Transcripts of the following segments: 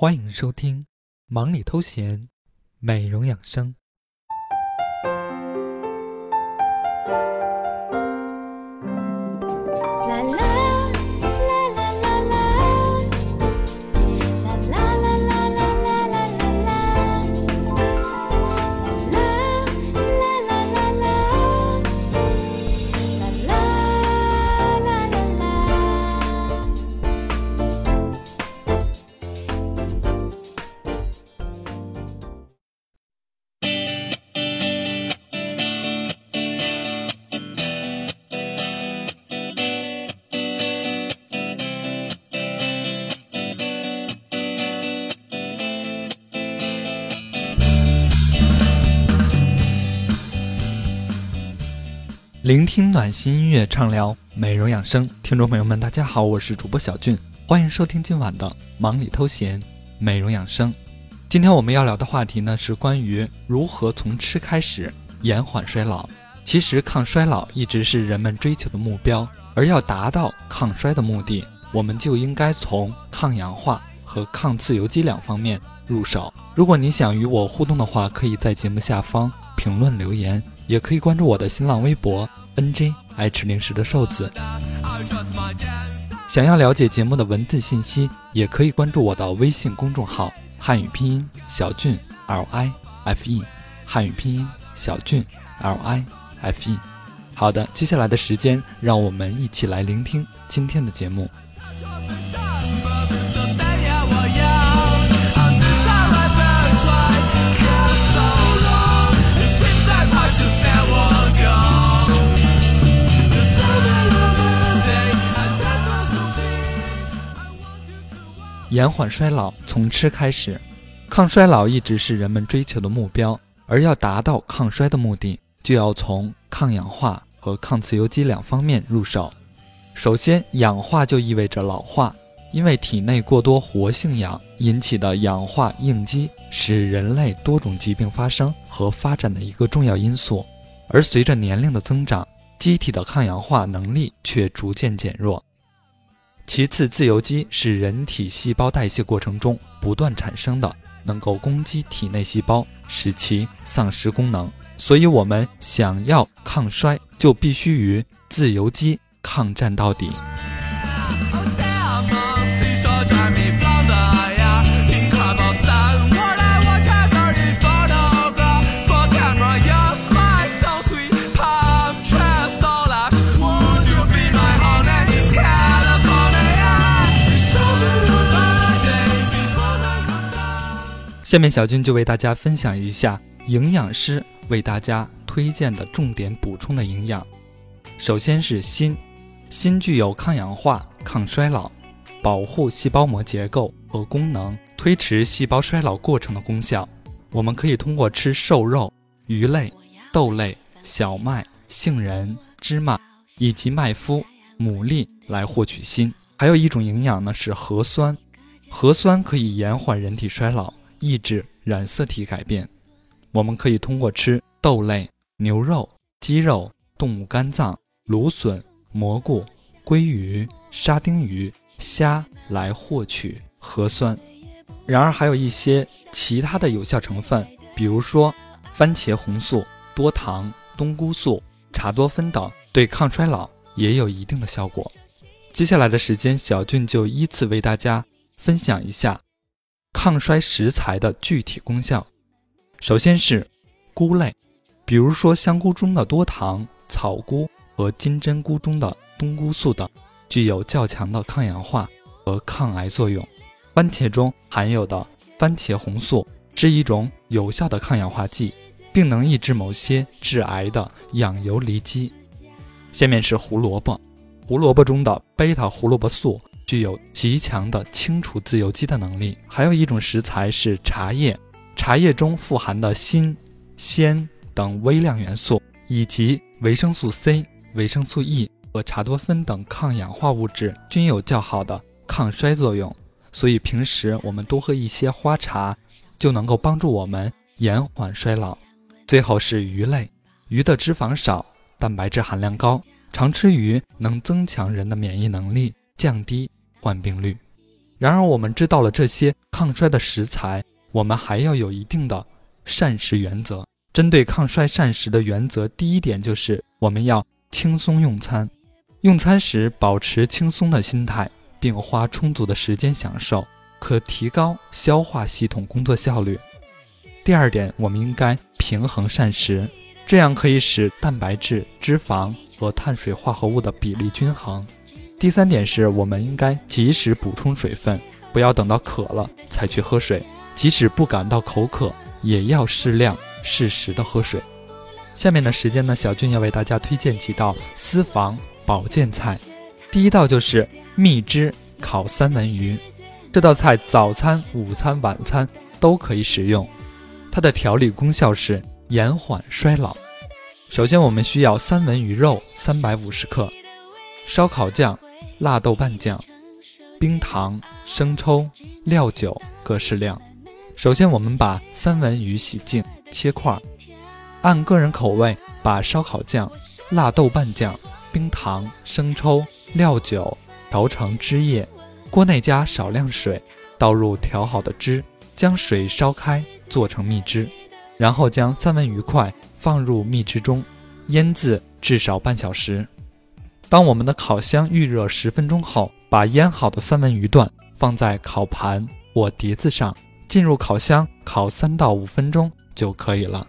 欢迎收听《忙里偷闲》，美容养生。聆听暖心音乐，畅聊美容养生。听众朋友们，大家好，我是主播小俊，欢迎收听今晚的忙里偷闲美容养生。今天我们要聊的话题呢，是关于如何从吃开始延缓衰老。其实抗衰老一直是人们追求的目标，而要达到抗衰的目的，我们就应该从抗氧化和抗自由基两方面入手。如果你想与我互动的话，可以在节目下方评论留言。也可以关注我的新浪微博 N J 爱吃零食的瘦子。想要了解节目的文字信息，也可以关注我的微信公众号汉语拼音小俊 L I F E 汉语拼音小俊 L I F E。好的，接下来的时间，让我们一起来聆听今天的节目。延缓衰老从吃开始，抗衰老一直是人们追求的目标，而要达到抗衰的目的，就要从抗氧化和抗自由基两方面入手。首先，氧化就意味着老化，因为体内过多活性氧引起的氧化应激，是人类多种疾病发生和发展的一个重要因素。而随着年龄的增长，机体的抗氧化能力却逐渐减弱。其次，自由基是人体细胞代谢过程中不断产生的，能够攻击体内细胞，使其丧失功能。所以，我们想要抗衰，就必须与自由基抗战到底。下面小军就为大家分享一下营养师为大家推荐的重点补充的营养。首先是锌，锌具有抗氧化、抗衰老、保护细胞膜结构和功能、推迟细胞衰老过程的功效。我们可以通过吃瘦肉、鱼类、豆类、小麦、杏仁、芝麻以及麦麸、牡蛎来获取锌。还有一种营养呢是核酸，核酸可以延缓人体衰老。抑制染色体改变，我们可以通过吃豆类、牛肉、鸡肉、动物肝脏、芦笋、蘑菇、鲑鱼、沙丁鱼、虾来获取核酸。然而，还有一些其他的有效成分，比如说番茄红素、多糖、冬菇素、茶多酚等，对抗衰老也有一定的效果。接下来的时间，小俊就依次为大家分享一下。抗衰食材的具体功效，首先是菇类，比如说香菇中的多糖、草菇和金针菇中的冬菇素等，具有较强的抗氧化和抗癌作用。番茄中含有的番茄红素是一种有效的抗氧化剂，并能抑制某些致癌的氧游离基。下面是胡萝卜，胡萝卜中的贝塔胡萝卜素。具有极强的清除自由基的能力。还有一种食材是茶叶，茶叶中富含的锌、酰等微量元素，以及维生素 C、维生素 E 和茶多酚等抗氧化物质，均有较好的抗衰作用。所以平时我们多喝一些花茶，就能够帮助我们延缓衰老。最后是鱼类，鱼的脂肪少，蛋白质含量高，常吃鱼能增强人的免疫能力，降低。患病率。然而，我们知道了这些抗衰的食材，我们还要有一定的膳食原则。针对抗衰膳食的原则，第一点就是我们要轻松用餐，用餐时保持轻松的心态，并花充足的时间享受，可提高消化系统工作效率。第二点，我们应该平衡膳食，这样可以使蛋白质、脂肪和碳水化合物的比例均衡。第三点是，我们应该及时补充水分，不要等到渴了才去喝水，即使不感到口渴，也要适量、适时的喝水。下面的时间呢，小俊要为大家推荐几道私房保健菜。第一道就是蜜汁烤三文鱼，这道菜早餐、午餐、晚餐都可以食用。它的调理功效是延缓衰老。首先，我们需要三文鱼肉三百五十克，烧烤酱。辣豆瓣酱、冰糖、生抽、料酒各适量。首先，我们把三文鱼洗净切块，按个人口味把烧烤酱、辣豆瓣酱、冰糖、生抽、料酒调成汁液。锅内加少量水，倒入调好的汁，将水烧开，做成蜜汁。然后将三文鱼块放入蜜汁中，腌制至少半小时。当我们的烤箱预热十分钟后，把腌好的三文鱼段放在烤盘或碟子上，进入烤箱烤三到五分钟就可以了。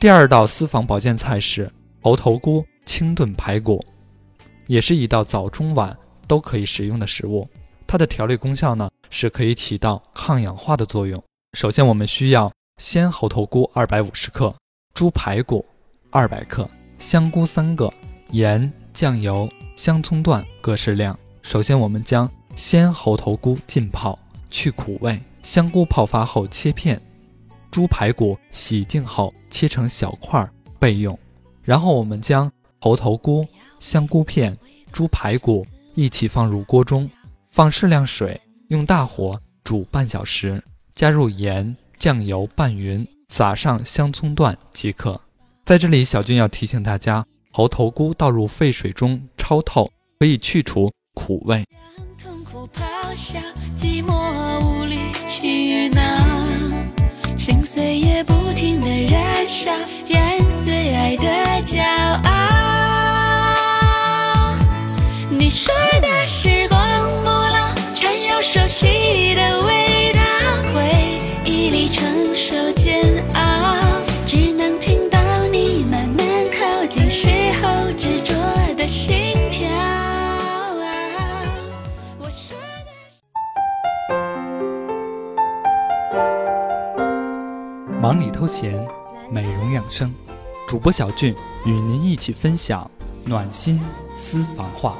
第二道私房保健菜是猴头菇清炖排骨，也是一道早中晚都可以食用的食物。它的调理功效呢是可以起到抗氧化的作用。首先，我们需要鲜猴头菇二百五十克，猪排骨二百克，香菇三个，盐。酱油、香葱段各适量。首先，我们将鲜猴头菇浸泡去苦味，香菇泡发后切片，猪排骨洗净后切成小块备用。然后，我们将猴头菇、香菇片、猪排骨一起放入锅中，放适量水，用大火煮半小时，加入盐、酱油拌匀，撒上香葱段即可。在这里，小军要提醒大家。猴头菇倒入沸水中焯透可以去除苦味。让痛苦咆哮寂寞无理取闹。生，主播小俊与您一起分享暖心私房话。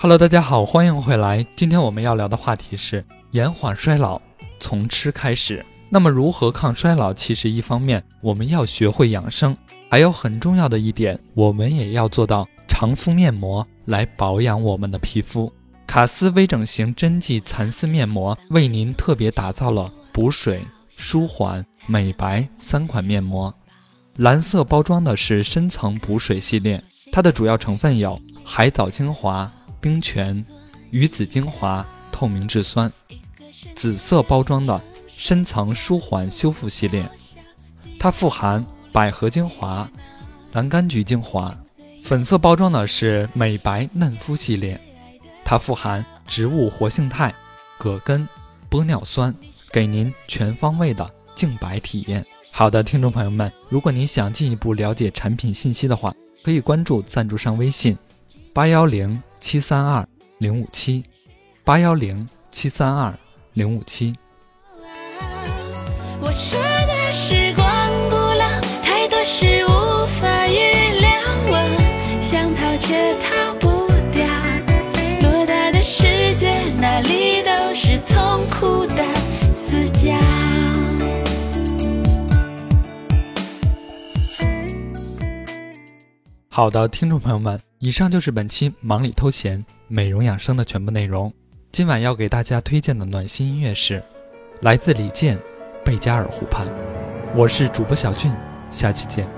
Hello，大家好，欢迎回来。今天我们要聊的话题是延缓衰老，从吃开始。那么，如何抗衰老？其实，一方面我们要学会养生，还有很重要的一点，我们也要做到常敷面膜来保养我们的皮肤。卡斯微整形针剂蚕丝面膜为您特别打造了补水、舒缓、美白三款面膜。蓝色包装的是深层补水系列，它的主要成分有海藻精华、冰泉、鱼子精华、透明质酸。紫色包装的。深层舒缓修复系列，它富含百合精华、蓝柑橘精华。粉色包装的是美白嫩肤系列，它富含植物活性肽、葛根、玻尿酸，给您全方位的净白体验。好的，听众朋友们，如果您想进一步了解产品信息的话，可以关注赞助商微信：八幺零七三二零五七，八幺零七三二零五七。好的，听众朋友们，以上就是本期忙里偷闲美容养生的全部内容。今晚要给大家推荐的暖心音乐是。来自李健，贝加尔湖畔。我是主播小俊，下期见。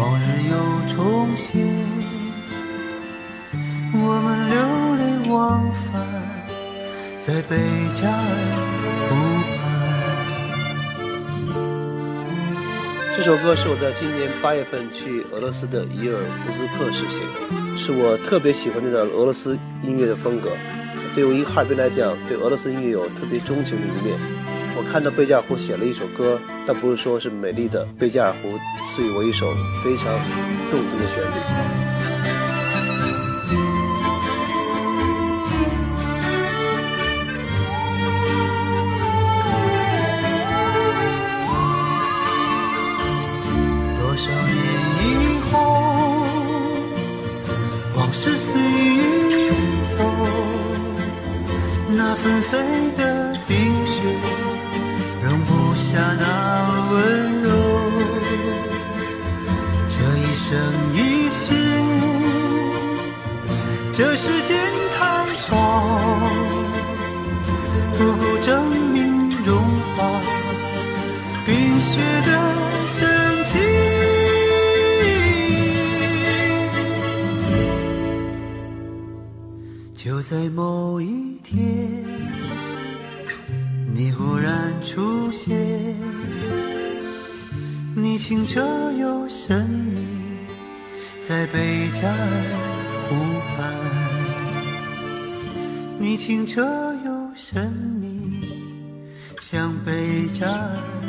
往日又重现，我们流连忘返在贝加尔湖畔。这首歌是我在今年八月份去俄罗斯的伊尔库斯克时写的，是我特别喜欢的俄罗斯音乐的风格。对于哈尔滨来讲，对俄罗斯音乐有特别钟情的一面。我看到贝加尔湖写了一首歌，但不是说是美丽的贝加尔湖赐予我一首非常动听的旋律。多少年以后，往事随云走，那纷飞的冰雪。下那温柔，这一生一世，这世间太少，不够证明融化冰雪的深情。就在某一天。你忽然出现，清澈又神秘，在贝加尔湖畔。你清澈又神秘，像贝加尔。